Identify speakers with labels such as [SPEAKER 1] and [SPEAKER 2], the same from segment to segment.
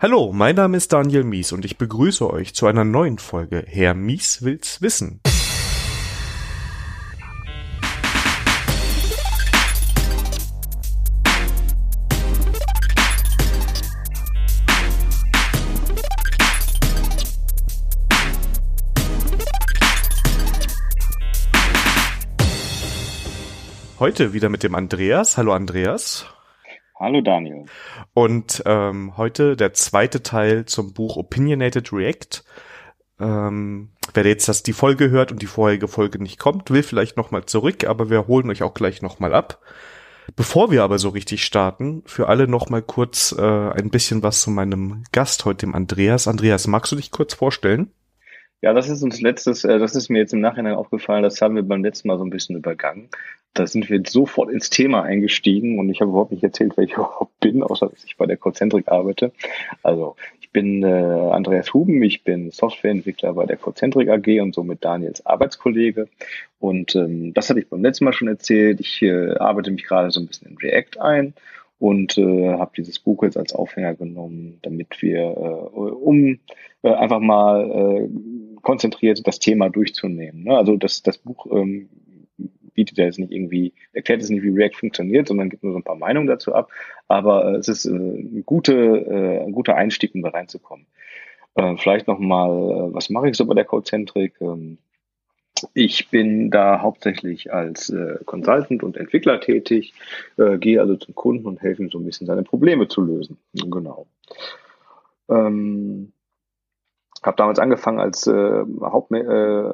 [SPEAKER 1] Hallo, mein Name ist Daniel Mies und ich begrüße euch zu einer neuen Folge Herr Mies will's wissen. Heute wieder mit dem Andreas. Hallo Andreas.
[SPEAKER 2] Hallo Daniel.
[SPEAKER 1] Und ähm, heute der zweite Teil zum Buch Opinionated React. Ähm, wer jetzt das die Folge hört und die vorherige Folge nicht kommt, will vielleicht nochmal zurück, aber wir holen euch auch gleich nochmal ab. Bevor wir aber so richtig starten, für alle nochmal kurz äh, ein bisschen was zu meinem Gast heute, dem Andreas. Andreas, magst du dich kurz vorstellen?
[SPEAKER 2] Ja, das ist uns letztes, äh, das ist mir jetzt im Nachhinein aufgefallen, das haben wir beim letzten Mal so ein bisschen übergangen. Da sind wir sofort ins Thema eingestiegen und ich habe überhaupt nicht erzählt, wer ich überhaupt bin, außer dass ich bei der Cocentric arbeite. Also ich bin äh, Andreas Huben, ich bin Softwareentwickler bei der Cocentric AG und somit Daniels Arbeitskollege. Und ähm, das hatte ich beim letzten Mal schon erzählt. Ich äh, arbeite mich gerade so ein bisschen in React ein und äh, habe dieses Buch jetzt als Aufhänger genommen, damit wir, äh, um äh, einfach mal äh, konzentriert das Thema durchzunehmen. Ne? Also das, das Buch ähm, bietet ja jetzt nicht irgendwie, erklärt es nicht, wie React funktioniert, sondern gibt nur so ein paar Meinungen dazu ab. Aber äh, es ist äh, ein, gute, äh, ein guter Einstieg, um da reinzukommen. Vielleicht nochmal, äh, was mache ich so bei der Codecentric? Ähm, ich bin da hauptsächlich als äh, Consultant und Entwickler tätig, äh, gehe also zum Kunden und helfe ihm so ein bisschen seine Probleme zu lösen. Genau. Ähm, habe damals angefangen als äh, Haupt, äh,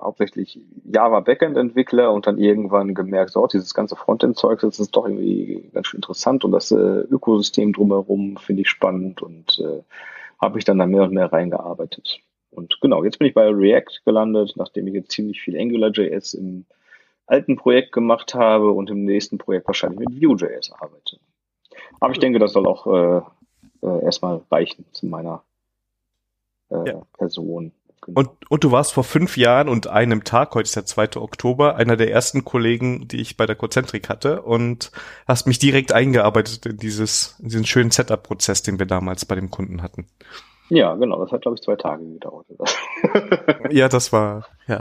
[SPEAKER 2] hauptsächlich Java Backend Entwickler und dann irgendwann gemerkt, so dieses ganze Frontend Zeug, das ist doch irgendwie ganz schön interessant und das äh, Ökosystem drumherum finde ich spannend und äh, habe ich dann da mehr und mehr reingearbeitet. Und genau, jetzt bin ich bei React gelandet, nachdem ich jetzt ziemlich viel AngularJS im alten Projekt gemacht habe und im nächsten Projekt wahrscheinlich mit Vue.js arbeite. Aber ich denke, das soll auch äh, äh, erstmal reichen zu meiner äh, ja. Person.
[SPEAKER 1] Genau. Und, und du warst vor fünf Jahren und einem Tag, heute ist der 2. Oktober, einer der ersten Kollegen, die ich bei der Cozentrik hatte und hast mich direkt eingearbeitet in dieses, in diesen schönen Setup-Prozess, den wir damals bei dem Kunden hatten.
[SPEAKER 2] Ja, genau. Das hat, glaube ich, zwei Tage gedauert.
[SPEAKER 1] ja, das war, ja.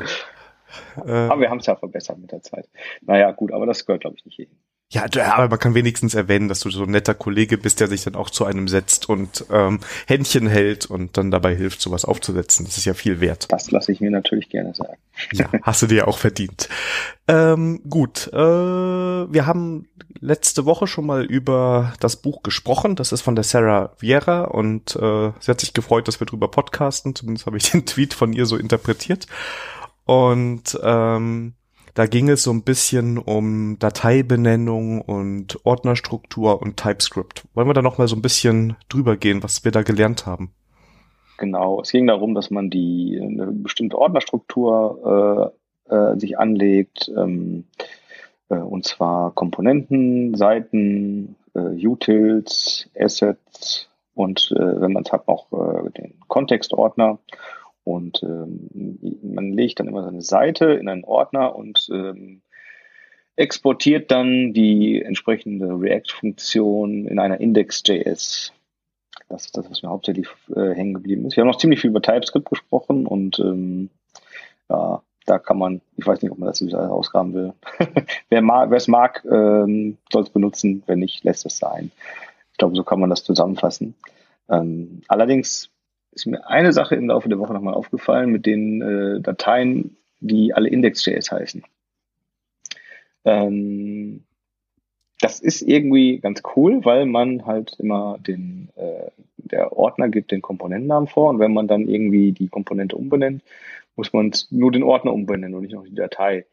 [SPEAKER 2] Äh, aber wir haben es ja verbessert mit der Zeit. Naja, gut, aber das gehört, glaube ich, nicht hin.
[SPEAKER 1] Ja, aber man kann wenigstens erwähnen, dass du so ein netter Kollege bist, der sich dann auch zu einem setzt und ähm, Händchen hält und dann dabei hilft, sowas aufzusetzen. Das ist ja viel wert.
[SPEAKER 2] Das lasse ich mir natürlich gerne sagen.
[SPEAKER 1] Ja, hast du dir auch verdient. Ähm, gut, äh, wir haben letzte Woche schon mal über das Buch gesprochen. Das ist von der Sarah Vieira und äh, sie hat sich gefreut, dass wir drüber podcasten. Zumindest habe ich den Tweet von ihr so interpretiert. Und ähm, da ging es so ein bisschen um Dateibenennung und Ordnerstruktur und TypeScript. Wollen wir da noch mal so ein bisschen drüber gehen, was wir da gelernt haben?
[SPEAKER 2] Genau, es ging darum, dass man die eine bestimmte Ordnerstruktur äh, äh, sich anlegt, ähm, äh, und zwar Komponenten, Seiten, äh, Utils, Assets und äh, wenn man es hat, auch äh, den Kontextordner. Und ähm, man legt dann immer seine Seite in einen Ordner und ähm, exportiert dann die entsprechende React-Funktion in einer Index.js. Das ist das, was mir hauptsächlich äh, hängen geblieben ist. Wir haben noch ziemlich viel über TypeScript gesprochen und ähm, ja, da kann man, ich weiß nicht, ob man das alles ausgraben will. wer es mag, ähm, soll es benutzen, wenn nicht, lässt es sein. Ich glaube, so kann man das zusammenfassen. Ähm, allerdings ist mir eine Sache im Laufe der Woche nochmal aufgefallen mit den äh, Dateien, die alle Index.js heißen. Ähm, das ist irgendwie ganz cool, weil man halt immer den, äh, der Ordner gibt den Komponentennamen vor und wenn man dann irgendwie die Komponente umbenennt, muss man nur den Ordner umbenennen und nicht noch die Datei.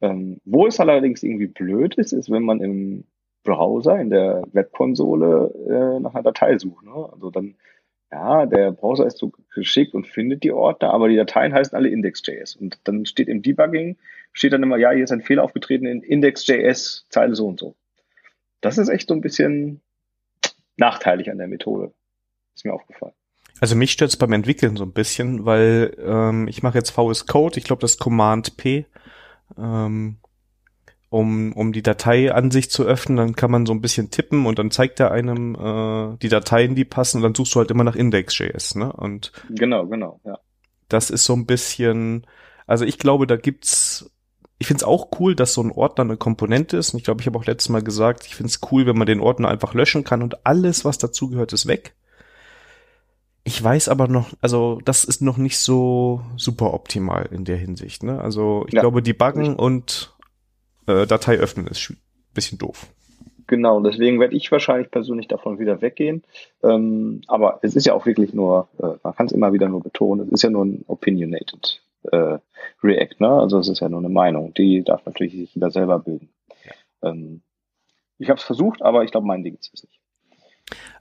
[SPEAKER 2] Ähm, wo es allerdings irgendwie blöd ist, ist, wenn man im Browser, in der Webkonsole äh, nach einer Datei sucht. Ne? Also dann ja, der Browser ist so geschickt und findet die Ordner, aber die Dateien heißen alle Index.js. Und dann steht im Debugging, steht dann immer, ja, hier ist ein Fehler aufgetreten in Index.js, Zeile so und so. Das ist echt so ein bisschen nachteilig an der Methode. Ist mir aufgefallen.
[SPEAKER 1] Also mich stört es beim Entwickeln so ein bisschen, weil ähm, ich mache jetzt VS Code, ich glaube das Command P. Ähm, um, um die Dateiansicht zu öffnen, dann kann man so ein bisschen tippen und dann zeigt er einem äh, die Dateien, die passen und dann suchst du halt immer nach Index.js, ne? Und
[SPEAKER 2] genau, genau, ja.
[SPEAKER 1] Das ist so ein bisschen, also ich glaube, da gibt's, ich find's auch cool, dass so ein Ordner eine Komponente ist. Und ich glaube, ich habe auch letztes Mal gesagt, ich find's cool, wenn man den Ordner einfach löschen kann und alles, was dazugehört, ist weg. Ich weiß aber noch, also das ist noch nicht so super optimal in der Hinsicht. Ne? Also ich ja. glaube, Debuggen und äh, Datei öffnen ist bisschen doof.
[SPEAKER 2] Genau, deswegen werde ich wahrscheinlich persönlich davon wieder weggehen. Ähm, aber es ist ja auch wirklich nur, äh, man kann es immer wieder nur betonen, es ist ja nur ein opinionated äh, React, ne? Also es ist ja nur eine Meinung, die darf natürlich sich jeder selber bilden. Ja. Ähm, ich habe es versucht, aber ich glaube, mein Ding ist es nicht.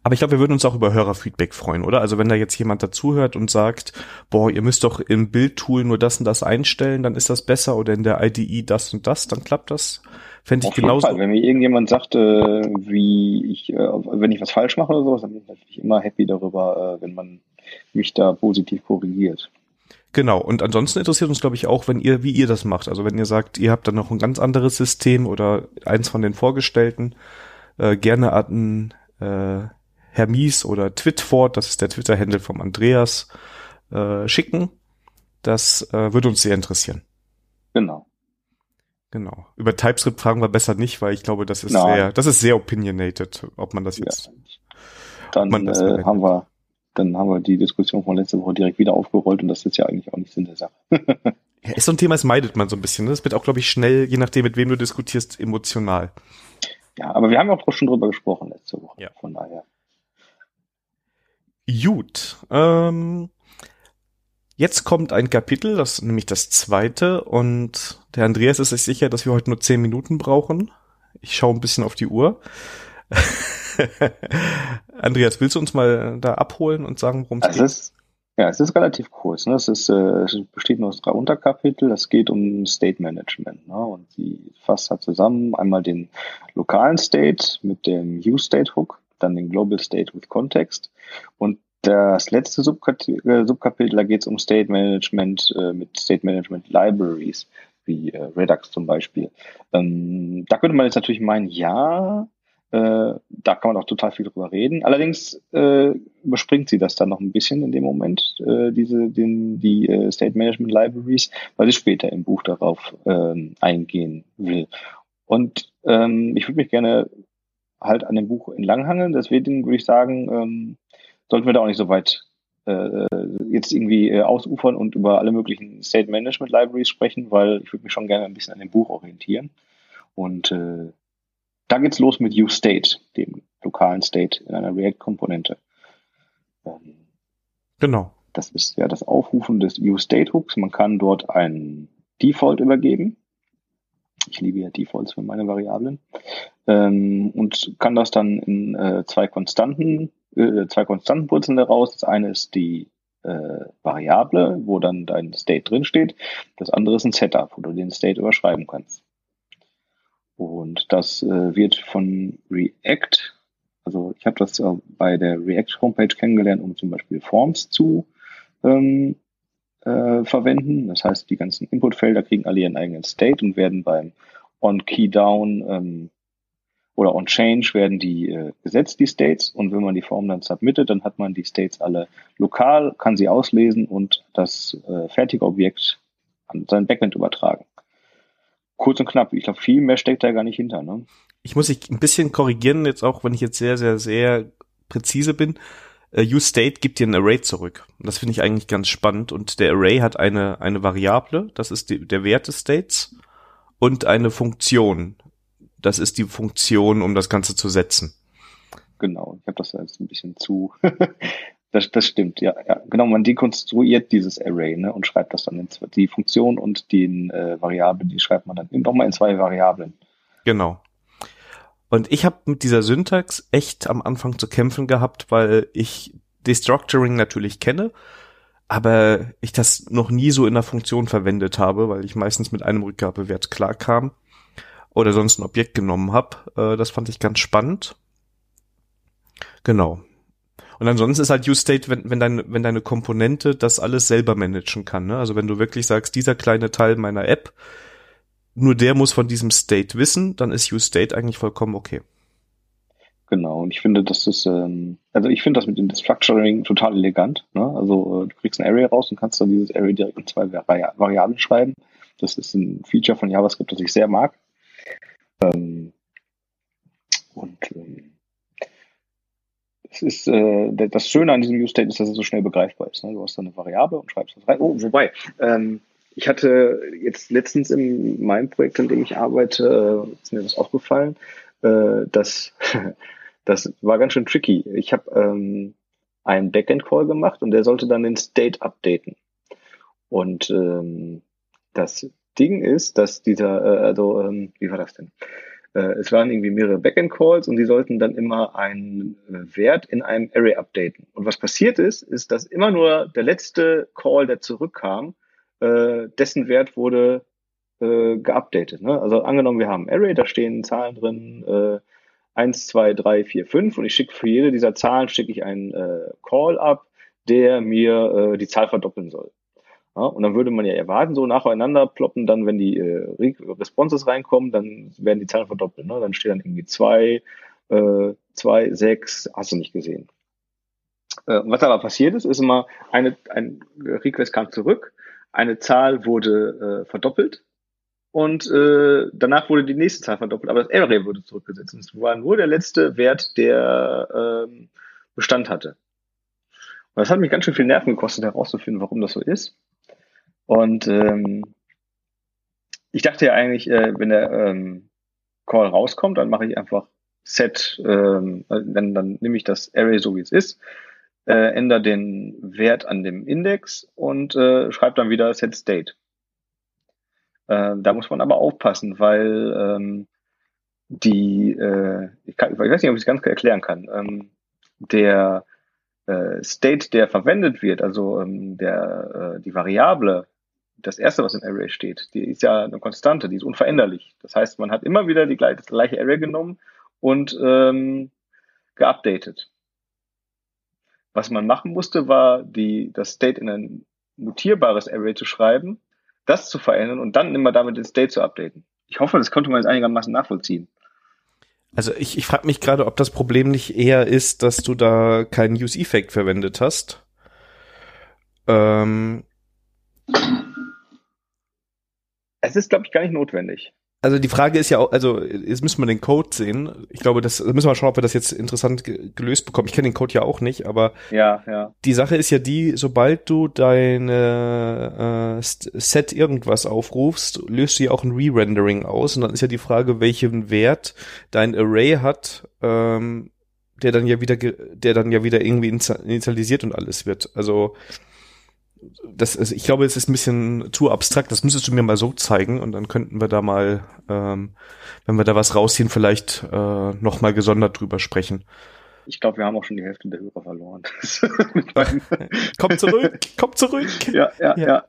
[SPEAKER 1] Aber ich glaube, wir würden uns auch über Hörerfeedback freuen, oder? Also wenn da jetzt jemand dazuhört und sagt, boah, ihr müsst doch im Bildtool nur das und das einstellen, dann ist das besser oder in der IDE das und das, dann klappt das. Fände ich genauso. Fall.
[SPEAKER 2] Wenn mir irgendjemand sagt, äh, wie ich, äh, wenn ich was falsch mache oder sowas, dann bin ich natürlich immer happy darüber, äh, wenn man mich da positiv korrigiert.
[SPEAKER 1] Genau. Und ansonsten interessiert uns, glaube ich, auch, wenn ihr, wie ihr das macht. Also wenn ihr sagt, ihr habt dann noch ein ganz anderes System oder eins von den vorgestellten, äh, gerne an äh, Hermies oder Twitford, das ist der Twitter-Handle vom Andreas, äh, schicken. Das äh, würde uns sehr interessieren.
[SPEAKER 2] Genau.
[SPEAKER 1] Genau. Über TypeScript fragen wir besser nicht, weil ich glaube, das ist Nein. sehr, das ist sehr opinionated, ob man das jetzt. Ja.
[SPEAKER 2] Dann das äh, haben wir, dann haben wir die Diskussion von letzter Woche direkt wieder aufgerollt und das ist ja eigentlich auch nicht Sinn der Sache.
[SPEAKER 1] ja, ist so ein Thema, das meidet man so ein bisschen. Ne? Das wird auch, glaube ich, schnell, je nachdem, mit wem du diskutierst, emotional.
[SPEAKER 2] Ja, aber wir haben auch schon drüber gesprochen letzte Woche.
[SPEAKER 1] Ja. Von daher. Gut. Ähm, jetzt kommt ein Kapitel, das nämlich das zweite, und der Andreas ist sich sicher, dass wir heute nur zehn Minuten brauchen. Ich schaue ein bisschen auf die Uhr. Andreas, willst du uns mal da abholen und sagen, worum
[SPEAKER 2] es geht? Ja, es ist relativ kurz. Ne? Es, ist, äh, es besteht nur aus drei Unterkapitel. Es geht um State Management. Ne? Und sie fasst halt zusammen einmal den lokalen State mit dem U-State Hook, dann den Global State with Context und das letzte Subkapitel, äh, Subkapitel da geht es um State Management äh, mit State Management Libraries, wie äh, Redux zum Beispiel. Ähm, da könnte man jetzt natürlich meinen, ja, äh, da kann man auch total viel drüber reden. Allerdings äh, überspringt sie das dann noch ein bisschen in dem Moment, äh, diese, den, die äh, State Management Libraries, weil sie später im Buch darauf ähm, eingehen will. Und ähm, ich würde mich gerne halt an dem Buch entlanghangeln. Deswegen würde ich sagen, ähm, sollten wir da auch nicht so weit äh, jetzt irgendwie äh, ausufern und über alle möglichen State Management Libraries sprechen, weil ich würde mich schon gerne ein bisschen an dem Buch orientieren. Und äh, da geht's los mit UState, dem lokalen State in einer React-Komponente.
[SPEAKER 1] Ähm, genau.
[SPEAKER 2] Das ist ja das Aufrufen des UState-Hooks. Man kann dort einen Default übergeben. Ich liebe ja Defaults für meine Variablen. Ähm, und kann das dann in äh, zwei Konstanten, äh, zwei Konstanten purzeln daraus. Das eine ist die äh, Variable, wo dann dein State drinsteht. Das andere ist ein Setup, wo du den State überschreiben kannst. Und das äh, wird von React, also ich habe das äh, bei der React Homepage kennengelernt, um zum Beispiel Forms zu ähm, äh, verwenden. Das heißt, die ganzen Inputfelder kriegen alle ihren eigenen State und werden beim On-Key-Down ähm, oder On-Change werden die äh, gesetzt, die States. Und wenn man die Form dann submittet, dann hat man die States alle lokal, kann sie auslesen und das äh, fertige Objekt an sein Backend übertragen kurz und knapp. Ich glaube, viel mehr steckt da gar nicht hinter. Ne?
[SPEAKER 1] Ich muss dich ein bisschen korrigieren, jetzt auch, wenn ich jetzt sehr, sehr, sehr präzise bin. Uh, uState gibt dir ein Array zurück. Das finde ich eigentlich ganz spannend. Und der Array hat eine, eine Variable, das ist die, der Wert des States, und eine Funktion. Das ist die Funktion, um das Ganze zu setzen.
[SPEAKER 2] Genau, ich habe das jetzt ein bisschen zu Das, das stimmt, ja, ja. Genau, man dekonstruiert dieses Array ne, und schreibt das dann in zwei, die Funktion und die äh, Variable, die schreibt man dann nochmal in zwei Variablen.
[SPEAKER 1] Genau. Und ich habe mit dieser Syntax echt am Anfang zu kämpfen gehabt, weil ich Destructuring natürlich kenne, aber ich das noch nie so in der Funktion verwendet habe, weil ich meistens mit einem Rückgabewert klarkam oder sonst ein Objekt genommen habe. Äh, das fand ich ganz spannend. Genau. Und ansonsten ist halt UState, wenn, wenn, dein, wenn deine Komponente das alles selber managen kann. Ne? Also wenn du wirklich sagst, dieser kleine Teil meiner App, nur der muss von diesem State wissen, dann ist useState eigentlich vollkommen okay.
[SPEAKER 2] Genau, und ich finde, das ist, ähm, also ich finde das mit dem Structuring total elegant. Ne? Also äh, du kriegst ein Array raus und kannst dann dieses Array direkt in zwei Vari Variablen schreiben. Das ist ein Feature von JavaScript, das ich sehr mag. Ähm, und ähm, es ist äh, das Schöne an diesem Use-State ist, dass es so schnell begreifbar ist. Ne? Du hast da eine Variable und schreibst das rein. Oh, wobei, ähm, ich hatte jetzt letztens in meinem Projekt, in dem ich arbeite, äh, ist mir das aufgefallen, äh, dass das war ganz schön tricky. Ich habe ähm, einen Backend-Call gemacht und der sollte dann den State updaten. Und ähm, das Ding ist, dass dieser, äh, also, ähm, wie war das denn? Äh, es waren irgendwie mehrere Backend-Calls und die sollten dann immer einen äh, Wert in einem Array updaten. Und was passiert ist, ist, dass immer nur der letzte Call, der zurückkam, äh, dessen Wert wurde geupdatet. Ne? Also angenommen, wir haben ein Array, da stehen Zahlen drin, äh, 1, 2, 3, 4, 5 und ich schicke für jede dieser Zahlen schicke ich einen Call ab, der mir die Zahl verdoppeln soll. Ja, und dann würde man ja erwarten, so nacheinander ploppen, dann, wenn die äh, Responses reinkommen, dann werden die Zahlen verdoppelt. Ne? Dann steht dann irgendwie zwei, äh, zwei, sechs, hast du nicht gesehen. Äh, was aber passiert ist, ist immer, eine, ein Request kam zurück, eine Zahl wurde äh, verdoppelt und äh, danach wurde die nächste Zahl verdoppelt, aber das Array wurde zurückgesetzt. Und es war nur der letzte Wert, der äh, Bestand hatte. Und das hat mich ganz schön viel Nerven gekostet, herauszufinden, warum das so ist. Und ähm, ich dachte ja eigentlich, äh, wenn der ähm, Call rauskommt, dann mache ich einfach Set, ähm, dann, dann nehme ich das Array so wie es ist, äh, ändere den Wert an dem Index und äh, schreibe dann wieder Set State. Äh, da muss man aber aufpassen, weil ähm, die, äh, ich, kann, ich weiß nicht, ob ich es ganz erklären kann, ähm, der äh, State, der verwendet wird, also ähm, der, äh, die Variable, das erste, was im Array steht, die ist ja eine Konstante, die ist unveränderlich. Das heißt, man hat immer wieder die, das gleiche Array genommen und ähm, geupdatet. Was man machen musste, war, die, das State in ein mutierbares Array zu schreiben, das zu verändern und dann immer damit den State zu updaten. Ich hoffe, das konnte man jetzt einigermaßen nachvollziehen.
[SPEAKER 1] Also ich, ich frage mich gerade, ob das Problem nicht eher ist, dass du da keinen Use-Effekt verwendet hast. Ähm,
[SPEAKER 2] es ist, glaube ich, gar nicht notwendig.
[SPEAKER 1] Also die Frage ist ja auch, also jetzt müssen wir den Code sehen. Ich glaube, das müssen wir schauen, ob wir das jetzt interessant gelöst bekommen. Ich kenne den Code ja auch nicht, aber
[SPEAKER 2] ja, ja.
[SPEAKER 1] die Sache ist ja die, sobald du deine äh, Set irgendwas aufrufst, löst du ja auch ein Re-Rendering aus und dann ist ja die Frage, welchen Wert dein Array hat, ähm, der dann ja wieder, der dann ja wieder irgendwie initialisiert und alles wird. Also das ist, ich glaube, es ist ein bisschen zu abstrakt. Das müsstest du mir mal so zeigen und dann könnten wir da mal, ähm, wenn wir da was rausziehen, vielleicht äh, noch mal gesondert drüber sprechen.
[SPEAKER 2] Ich glaube, wir haben auch schon die Hälfte der Hörer verloren.
[SPEAKER 1] komm zurück, komm zurück.
[SPEAKER 2] Ja, ja, ja. Ja,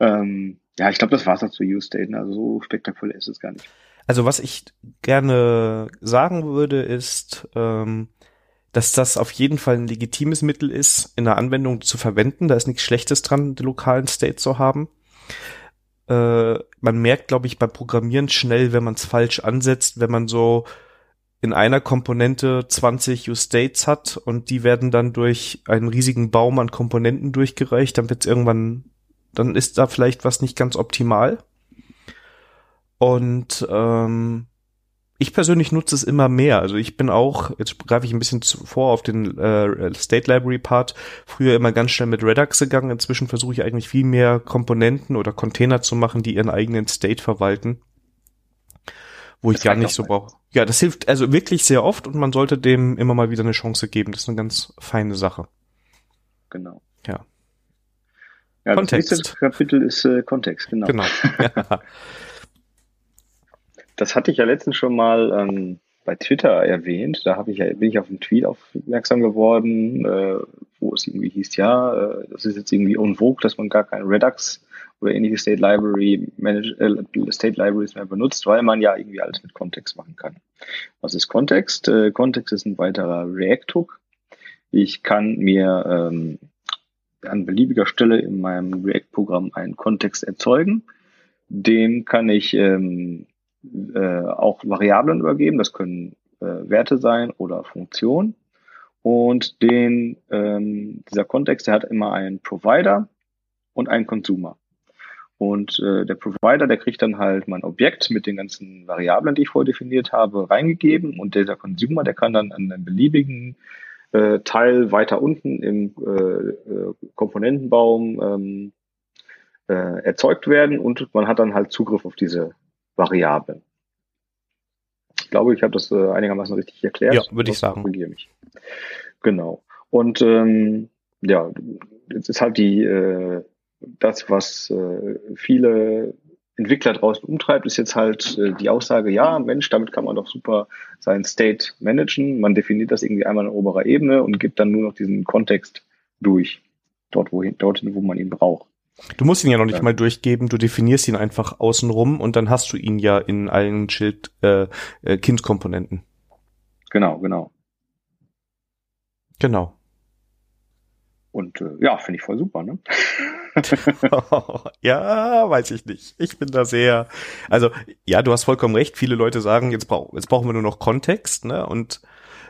[SPEAKER 2] ähm, ja ich glaube, das war's auch zu U-State. Also so spektakulär ist es gar nicht.
[SPEAKER 1] Also was ich gerne sagen würde, ist, ähm, dass das auf jeden Fall ein legitimes Mittel ist, in der Anwendung zu verwenden. Da ist nichts Schlechtes dran, den lokalen State zu haben. Äh, man merkt, glaube ich, beim Programmieren schnell, wenn man es falsch ansetzt, wenn man so in einer Komponente 20 Use-States hat und die werden dann durch einen riesigen Baum an Komponenten durchgereicht, dann wird es irgendwann, dann ist da vielleicht was nicht ganz optimal. Und ähm, ich persönlich nutze es immer mehr. Also ich bin auch, jetzt greife ich ein bisschen vor auf den äh, State Library Part, früher immer ganz schnell mit Redux gegangen. Inzwischen versuche ich eigentlich viel mehr Komponenten oder Container zu machen, die ihren eigenen State verwalten. Wo das ich gar nicht so brauche. Ja, das hilft also wirklich sehr oft und man sollte dem immer mal wieder eine Chance geben. Das ist eine ganz feine Sache.
[SPEAKER 2] Genau.
[SPEAKER 1] Ja.
[SPEAKER 2] ja Kontext. Das nächste Kapitel ist äh, Kontext, genau.
[SPEAKER 1] Genau. Ja.
[SPEAKER 2] Das hatte ich ja letztens schon mal ähm, bei Twitter erwähnt. Da ich ja, bin ich auf einen Tweet aufmerksam geworden, äh, wo es irgendwie hieß, ja, äh, das ist jetzt irgendwie unvogue, dass man gar kein Redux oder ähnliche State Library Manage, äh, State Libraries mehr benutzt, weil man ja irgendwie alles mit Kontext machen kann. Was ist Kontext? Äh, Kontext ist ein weiterer React-Hook. Ich kann mir ähm, an beliebiger Stelle in meinem React-Programm einen Kontext erzeugen dem kann ich ähm, äh, auch Variablen übergeben. Das können äh, Werte sein oder Funktionen. Und den, ähm, dieser Kontext, der hat immer einen Provider und einen Consumer. Und äh, der Provider, der kriegt dann halt mein Objekt mit den ganzen Variablen, die ich vorher definiert habe, reingegeben. Und dieser Consumer, der kann dann an einem beliebigen äh, Teil weiter unten im äh, äh, Komponentenbaum ähm, äh, erzeugt werden und man hat dann halt Zugriff auf diese Variablen. Ich glaube, ich habe das äh, einigermaßen richtig erklärt.
[SPEAKER 1] Ja, würde ich sagen.
[SPEAKER 2] Mich. Genau. Und ähm, ja, jetzt ist halt die äh, das, was äh, viele Entwickler draußen umtreibt, ist jetzt halt äh, die Aussage, ja, Mensch, damit kann man doch super sein State managen. Man definiert das irgendwie einmal in oberer Ebene und gibt dann nur noch diesen Kontext durch, dort, wohin, dorthin, wo man ihn braucht.
[SPEAKER 1] Du musst ihn ja noch nicht ja. mal durchgeben, du definierst ihn einfach außenrum und dann hast du ihn ja in allen Schild äh, äh, Kindkomponenten.
[SPEAKER 2] Genau, genau.
[SPEAKER 1] Genau.
[SPEAKER 2] Und äh, ja, finde ich voll super, ne?
[SPEAKER 1] ja, weiß ich nicht. Ich bin da sehr, also ja, du hast vollkommen recht. Viele Leute sagen, jetzt, brauch, jetzt brauchen wir nur noch Kontext, ne? Und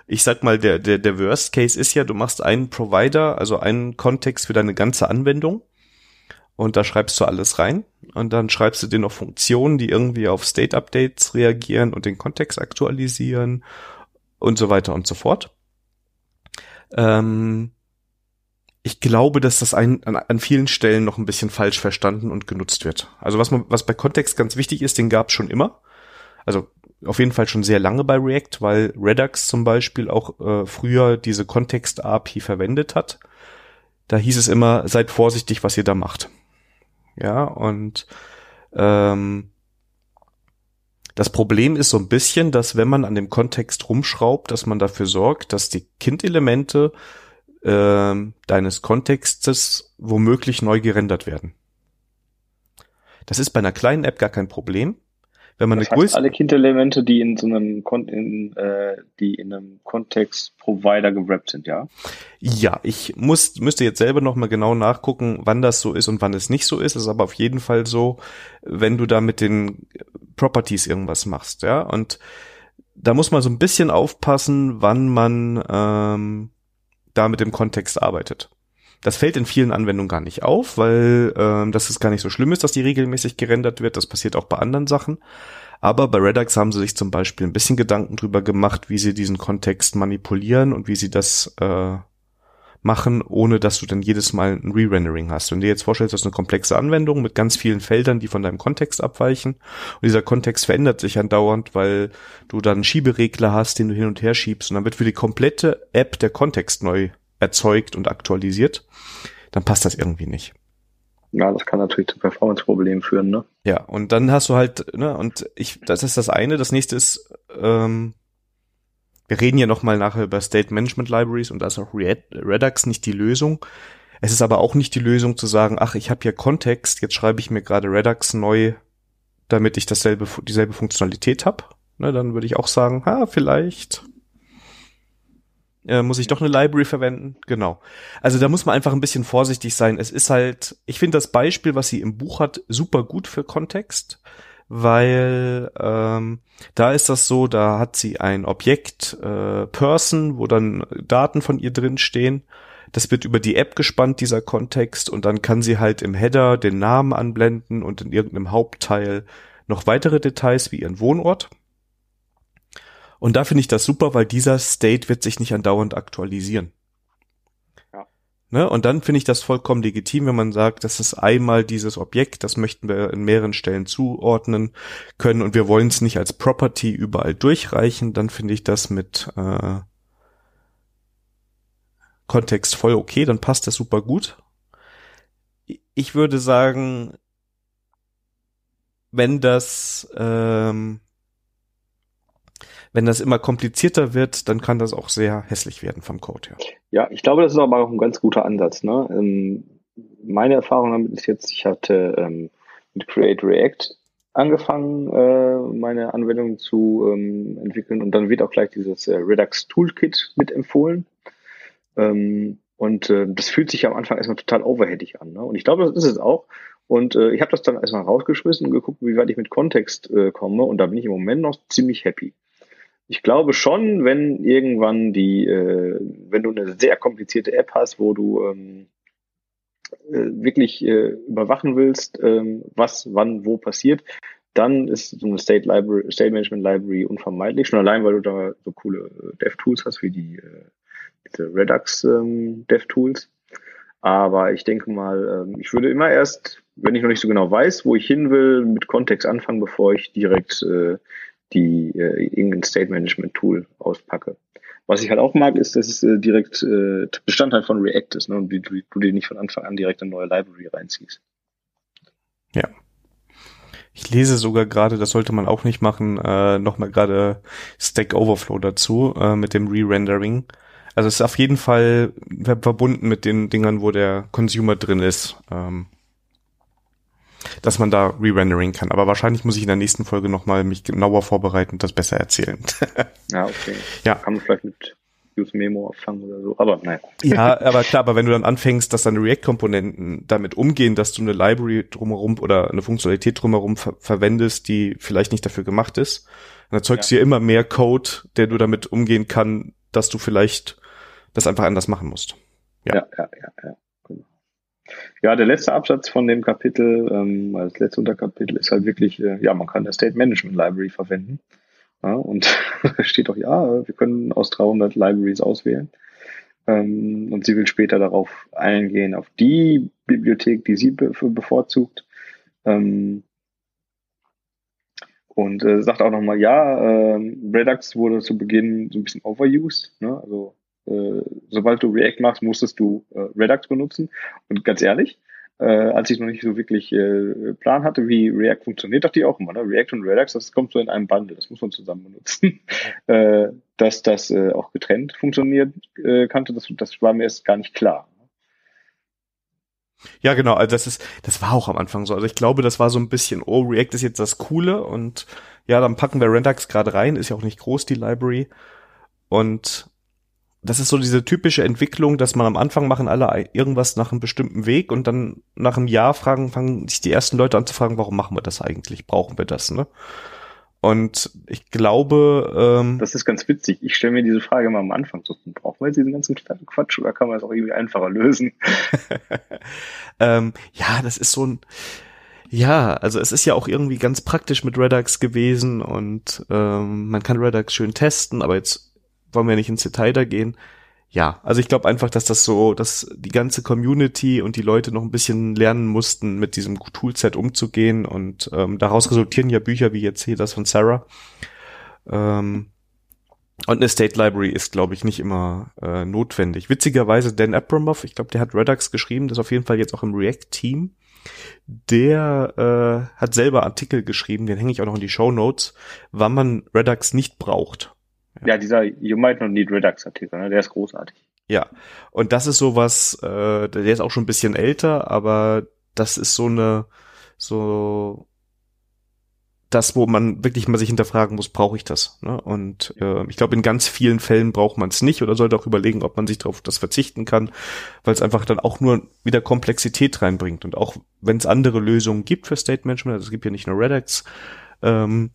[SPEAKER 1] ich sag mal, der, der, der Worst Case ist ja, du machst einen Provider, also einen Kontext für deine ganze Anwendung. Und da schreibst du alles rein. Und dann schreibst du dir noch Funktionen, die irgendwie auf State Updates reagieren und den Kontext aktualisieren und so weiter und so fort. Ähm, ich glaube, dass das ein, an, an, vielen Stellen noch ein bisschen falsch verstanden und genutzt wird. Also was man, was bei Kontext ganz wichtig ist, den gab es schon immer. Also auf jeden Fall schon sehr lange bei React, weil Redux zum Beispiel auch äh, früher diese Kontext-API verwendet hat. Da hieß es immer, seid vorsichtig, was ihr da macht. Ja, und ähm, das Problem ist so ein bisschen, dass wenn man an dem Kontext rumschraubt, dass man dafür sorgt, dass die Kindelemente äh, deines Kontextes womöglich neu gerendert werden. Das ist bei einer kleinen App gar kein Problem. Wenn man
[SPEAKER 2] das eine heißt, alle Kindelemente, die in so einem Kon in, äh, die in einem Kontext-Provider gewrappt sind, ja?
[SPEAKER 1] Ja, ich muss müsste jetzt selber noch mal genau nachgucken, wann das so ist und wann es nicht so ist. Es ist aber auf jeden Fall so, wenn du da mit den Properties irgendwas machst, ja. Und da muss man so ein bisschen aufpassen, wann man ähm, da mit dem Kontext arbeitet. Das fällt in vielen Anwendungen gar nicht auf, weil ähm, das ist gar nicht so schlimm ist, dass die regelmäßig gerendert wird. Das passiert auch bei anderen Sachen. Aber bei Redux haben sie sich zum Beispiel ein bisschen Gedanken drüber gemacht, wie sie diesen Kontext manipulieren und wie sie das äh, machen, ohne dass du dann jedes Mal ein Re-Rendering hast. Wenn du dir jetzt vorstellst, das ist eine komplexe Anwendung mit ganz vielen Feldern, die von deinem Kontext abweichen. Und dieser Kontext verändert sich andauernd, weil du dann einen Schieberegler hast, den du hin und her schiebst. Und dann wird für die komplette App der Kontext neu erzeugt und aktualisiert. Dann passt das irgendwie nicht.
[SPEAKER 2] Ja, das kann natürlich zu Performance-Problemen führen, ne?
[SPEAKER 1] Ja, und dann hast du halt, ne, und ich, das ist das eine. Das nächste ist, ähm, wir reden ja nochmal nachher über State Management Libraries und da ist auch Redux nicht die Lösung. Es ist aber auch nicht die Lösung zu sagen, ach, ich habe hier Kontext, jetzt schreibe ich mir gerade Redux neu, damit ich dasselbe, dieselbe Funktionalität habe. Ne, dann würde ich auch sagen, ha, vielleicht äh, muss ich doch eine Library verwenden. Genau. Also da muss man einfach ein bisschen vorsichtig sein. Es ist halt, ich finde das Beispiel, was sie im Buch hat, super gut für Kontext weil ähm, da ist das so, da hat sie ein Objekt äh, Person, wo dann Daten von ihr drin stehen. Das wird über die App gespannt, dieser Kontext, und dann kann sie halt im Header den Namen anblenden und in irgendeinem Hauptteil noch weitere Details wie ihren Wohnort. Und da finde ich das super, weil dieser State wird sich nicht andauernd aktualisieren. Ne? Und dann finde ich das vollkommen legitim, wenn man sagt, das ist einmal dieses Objekt, das möchten wir in mehreren Stellen zuordnen können und wir wollen es nicht als Property überall durchreichen, dann finde ich das mit äh, Kontext voll okay, dann passt das super gut. Ich würde sagen, wenn das ähm, wenn das immer komplizierter wird, dann kann das auch sehr hässlich werden vom Code her.
[SPEAKER 2] Ja, ich glaube, das ist aber auch ein ganz guter Ansatz. Ne? Ähm, meine Erfahrung damit ist jetzt, ich hatte ähm, mit Create React angefangen, äh, meine Anwendung zu ähm, entwickeln und dann wird auch gleich dieses äh, Redux Toolkit mitempfohlen. Ähm, und äh, das fühlt sich am Anfang erstmal total overheadig an. Ne? Und ich glaube, das ist es auch. Und äh, ich habe das dann erstmal rausgeschmissen und geguckt, wie weit ich mit Kontext äh, komme. Und da bin ich im Moment noch ziemlich happy. Ich glaube schon, wenn irgendwann die, äh, wenn du eine sehr komplizierte App hast, wo du ähm, äh, wirklich äh, überwachen willst, ähm, was wann wo passiert, dann ist so eine State Library, State Management Library unvermeidlich. Schon allein, weil du da so coole äh, Dev-Tools hast wie die äh, diese Redux ähm, Dev-Tools. Aber ich denke mal, ähm, ich würde immer erst, wenn ich noch nicht so genau weiß, wo ich hin will, mit Kontext anfangen, bevor ich direkt äh, die äh, irgendein State Management Tool auspacke. Was ich halt auch mag, ist, dass es äh, direkt äh, Bestandteil von React ist ne, und du, du dir nicht von Anfang an direkt eine neue Library reinziehst.
[SPEAKER 1] Ja. Ich lese sogar gerade, das sollte man auch nicht machen, äh, nochmal gerade Stack Overflow dazu äh, mit dem Re-Rendering. Also es ist auf jeden Fall verbunden mit den Dingern, wo der Consumer drin ist, ähm, dass man da re-rendering kann. Aber wahrscheinlich muss ich in der nächsten Folge nochmal mich genauer vorbereiten und das besser erzählen.
[SPEAKER 2] ja, okay. Ja. Kann man vielleicht mit Use Memo auffangen oder so, aber nein.
[SPEAKER 1] Ja, aber klar, aber wenn du dann anfängst, dass deine React-Komponenten damit umgehen, dass du eine Library drumherum oder eine Funktionalität drumherum ver verwendest, die vielleicht nicht dafür gemacht ist, dann erzeugst du ja immer mehr Code, der du damit umgehen kann, dass du vielleicht das einfach anders machen musst.
[SPEAKER 2] Ja, ja, ja, ja. ja. Ja, der letzte Absatz von dem Kapitel, ähm, das letzte Unterkapitel ist halt wirklich, äh, ja, man kann der State Management Library verwenden. Ja, und steht auch, ja, wir können aus 300 Libraries auswählen. Ähm, und sie will später darauf eingehen, auf die Bibliothek, die sie be bevorzugt. Ähm, und äh, sagt auch nochmal, ja, äh, Redux wurde zu Beginn so ein bisschen overused. Ne? Also äh, sobald du React machst, musstest du äh, Redux benutzen. Und ganz ehrlich, äh, als ich noch nicht so wirklich äh, Plan hatte, wie React funktioniert, dachte ich auch immer, ne? React und Redux, das kommt so in einem Bundle, das muss man zusammen benutzen. äh, dass das äh, auch getrennt funktioniert äh, kannte, das, das war mir erst gar nicht klar.
[SPEAKER 1] Ja, genau, also das ist, das war auch am Anfang so. Also ich glaube, das war so ein bisschen, oh, React ist jetzt das Coole und ja, dann packen wir Redux gerade rein, ist ja auch nicht groß, die Library. Und das ist so diese typische Entwicklung, dass man am Anfang machen alle irgendwas nach einem bestimmten Weg und dann nach einem Jahr fragen, fangen sich die ersten Leute an zu fragen, warum machen wir das eigentlich? Brauchen wir das, ne? Und ich glaube,
[SPEAKER 2] ähm, das ist ganz witzig. Ich stelle mir diese Frage mal am Anfang so, brauchen wir jetzt diesen ganzen Quatsch oder kann man es auch irgendwie einfacher lösen?
[SPEAKER 1] ähm, ja, das ist so ein, ja, also es ist ja auch irgendwie ganz praktisch mit Redux gewesen und ähm, man kann Redux schön testen, aber jetzt wollen wir nicht ins Detail da gehen. Ja, also ich glaube einfach, dass das so, dass die ganze Community und die Leute noch ein bisschen lernen mussten, mit diesem Toolset umzugehen und ähm, daraus resultieren ja Bücher wie jetzt hier das von Sarah. Ähm, und eine State Library ist, glaube ich, nicht immer äh, notwendig. Witzigerweise Dan Abramov, ich glaube, der hat Redux geschrieben, das ist auf jeden Fall jetzt auch im React-Team. Der äh, hat selber Artikel geschrieben, den hänge ich auch noch in die Show Notes, wann man Redux nicht braucht.
[SPEAKER 2] Ja, dieser You Might Not Need Redux Artikel, ne? der ist großartig.
[SPEAKER 1] Ja, und das ist sowas, äh, der ist auch schon ein bisschen älter, aber das ist so eine, so das, wo man wirklich mal sich hinterfragen muss, brauche ich das? Ne? Und äh, ich glaube, in ganz vielen Fällen braucht man es nicht oder sollte auch überlegen, ob man sich darauf das verzichten kann, weil es einfach dann auch nur wieder Komplexität reinbringt. Und auch wenn es andere Lösungen gibt für State Management, also es gibt ja nicht nur Redux, ähm,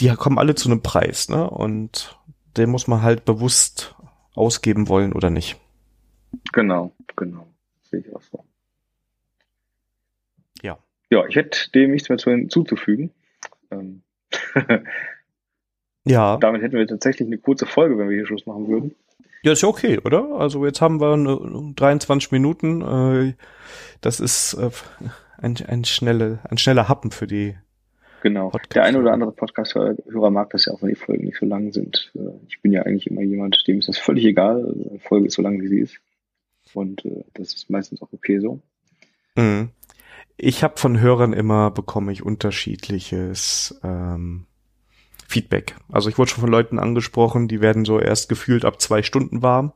[SPEAKER 1] die kommen alle zu einem Preis, ne? Und den muss man halt bewusst ausgeben wollen oder nicht.
[SPEAKER 2] Genau, genau. Sehe ich auch so.
[SPEAKER 1] Ja.
[SPEAKER 2] Ja, ich hätte dem nichts mehr hinzuzufügen. Ähm
[SPEAKER 1] ja.
[SPEAKER 2] Damit hätten wir tatsächlich eine kurze Folge, wenn wir hier Schluss machen würden.
[SPEAKER 1] Ja, ist ja okay, oder? Also jetzt haben wir 23 Minuten. Äh, das ist äh, ein, ein, schnelle, ein schneller Happen für die
[SPEAKER 2] Genau. Podcast der eine oder andere Podcast-Hörer mag das ja auch, wenn die Folgen nicht so lang sind. Äh, ich bin ja eigentlich immer jemand, dem ist das völlig egal. Eine Folge ist so lang, wie sie ist. Und äh, das ist meistens auch okay so.
[SPEAKER 1] Mhm. Ich habe von Hörern immer bekomme ich unterschiedliches ähm, Feedback. Also ich wurde schon von Leuten angesprochen, die werden so erst gefühlt ab zwei Stunden warm.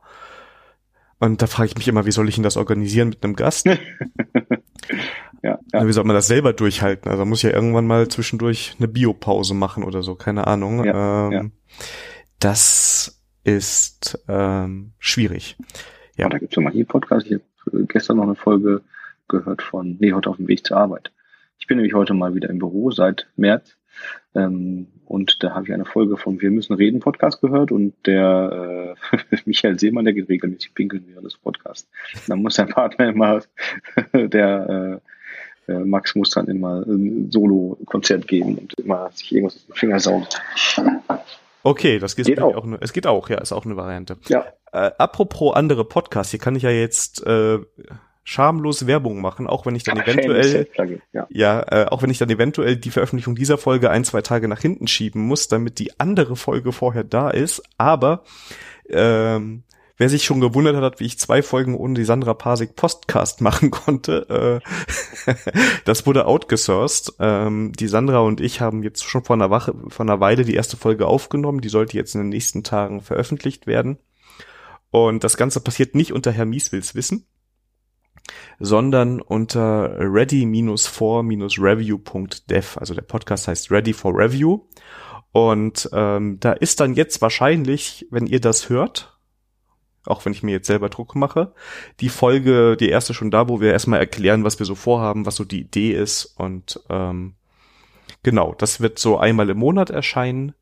[SPEAKER 1] Und da frage ich mich immer, wie soll ich denn das organisieren mit einem Gast? Ja, ja. Wie soll man das selber durchhalten? Also muss ja irgendwann mal zwischendurch eine Biopause machen oder so, keine Ahnung. Ja, ähm. Das ist ähm, schwierig.
[SPEAKER 2] Ja. Da gibt's ja mal hier Podcast. Ich habe gestern noch eine Folge gehört von, nee, heute auf dem Weg zur Arbeit. Ich bin nämlich heute mal wieder im Büro seit März. Ähm, und da habe ich eine Folge vom Wir müssen reden Podcast gehört und der äh, Michael Seemann, der geht regelmäßig pinkeln während des Podcasts. Dann muss der Partner immer, der äh, äh, Max muss dann immer ein Solo-Konzert geben und immer sich irgendwas aus dem Finger saugen.
[SPEAKER 1] Okay, das geht, geht auch. auch. Es geht auch, ja, ist auch eine Variante.
[SPEAKER 2] Ja.
[SPEAKER 1] Äh, apropos andere Podcasts, hier kann ich ja jetzt äh, schamlos Werbung machen, auch wenn ich dann Ach, eventuell ja, ja äh, auch wenn ich dann eventuell die Veröffentlichung dieser Folge ein, zwei Tage nach hinten schieben muss, damit die andere Folge vorher da ist. Aber ähm, wer sich schon gewundert hat, wie ich zwei Folgen ohne die Sandra Pasik Postcast machen konnte, äh, das wurde outgesourced. Ähm, die Sandra und ich haben jetzt schon vor einer, Wache, vor einer Weile die erste Folge aufgenommen. Die sollte jetzt in den nächsten Tagen veröffentlicht werden. Und das Ganze passiert nicht unter Herr Mieswils Wissen sondern unter ready-for-review.dev. Also der Podcast heißt Ready for Review. Und ähm, da ist dann jetzt wahrscheinlich, wenn ihr das hört, auch wenn ich mir jetzt selber Druck mache, die Folge, die erste schon da, wo wir erstmal erklären, was wir so vorhaben, was so die Idee ist. Und ähm, genau, das wird so einmal im Monat erscheinen.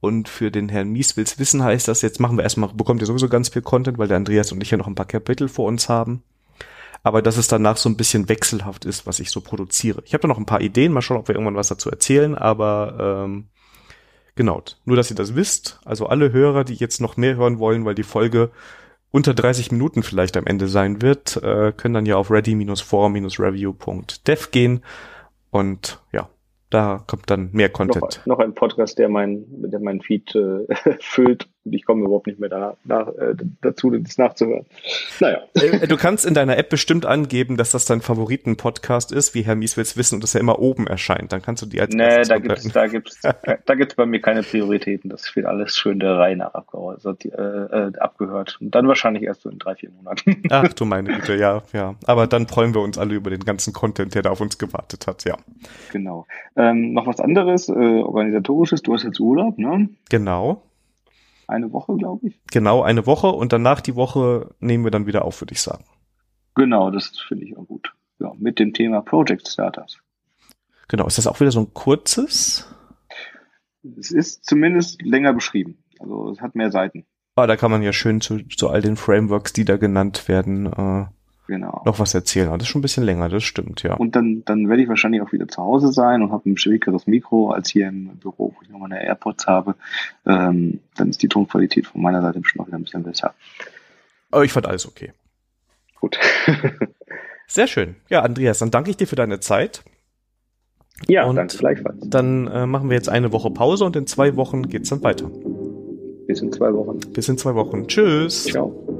[SPEAKER 1] Und für den Herrn Mieswils Wissen heißt das, jetzt machen wir erstmal, bekommt ihr sowieso ganz viel Content, weil der Andreas und ich ja noch ein paar Kapitel vor uns haben aber dass es danach so ein bisschen wechselhaft ist, was ich so produziere. Ich habe da noch ein paar Ideen, mal schauen, ob wir irgendwann was dazu erzählen, aber ähm, genau, nur dass ihr das wisst, also alle Hörer, die jetzt noch mehr hören wollen, weil die Folge unter 30 Minuten vielleicht am Ende sein wird, äh, können dann ja auf ready-for-review.dev gehen und ja, da kommt dann mehr Content.
[SPEAKER 2] Noch, noch ein Podcast, der mein, der mein Feed äh, füllt und ich komme überhaupt nicht mehr da, nach, äh, dazu, das nachzuhören.
[SPEAKER 1] Naja. Äh, du kannst in deiner App bestimmt angeben, dass das dein Favoriten-Podcast ist, wie Herr Mies will's wissen und dass er immer oben erscheint. Dann kannst du die als
[SPEAKER 2] Nee, da gibt's, da gibt's, da gibt's bei mir keine Prioritäten. Das wird alles schön der Reihe nach abgehört, also, äh, abgehört. Und dann wahrscheinlich erst so in drei, vier Monaten.
[SPEAKER 1] Ach du meine Güte, ja, ja. Aber dann freuen wir uns alle über den ganzen Content, der da auf uns gewartet hat, ja.
[SPEAKER 2] Genau. Ähm, noch was anderes, äh, organisatorisches. Du hast jetzt Urlaub, ne?
[SPEAKER 1] Genau.
[SPEAKER 2] Eine Woche, glaube ich.
[SPEAKER 1] Genau, eine Woche und danach die Woche nehmen wir dann wieder auf, würde ich sagen.
[SPEAKER 2] Genau, das finde ich auch gut. Ja, mit dem Thema Project Starters.
[SPEAKER 1] Genau, ist das auch wieder so ein kurzes?
[SPEAKER 2] Es ist zumindest länger beschrieben. Also es hat mehr Seiten.
[SPEAKER 1] Ah, da kann man ja schön zu, zu all den Frameworks, die da genannt werden, äh, genau. noch was erzählen. Aber das ist schon ein bisschen länger, das stimmt, ja.
[SPEAKER 2] Und dann, dann werde ich wahrscheinlich auch wieder zu Hause sein und habe ein schwierigeres Mikro als hier im Büro, wo ich noch meine AirPods habe. Ähm, dann ist die Tonqualität von meiner Seite bestimmt noch wieder ein bisschen besser.
[SPEAKER 1] Aber ich fand alles okay.
[SPEAKER 2] Gut.
[SPEAKER 1] Sehr schön. Ja, Andreas, dann danke ich dir für deine Zeit.
[SPEAKER 2] Ja, und danke gleichfalls.
[SPEAKER 1] Dann äh, machen wir jetzt eine Woche Pause und in zwei Wochen geht's dann weiter.
[SPEAKER 2] Bis in zwei Wochen.
[SPEAKER 1] Bis in zwei Wochen. Tschüss.
[SPEAKER 2] Ciao.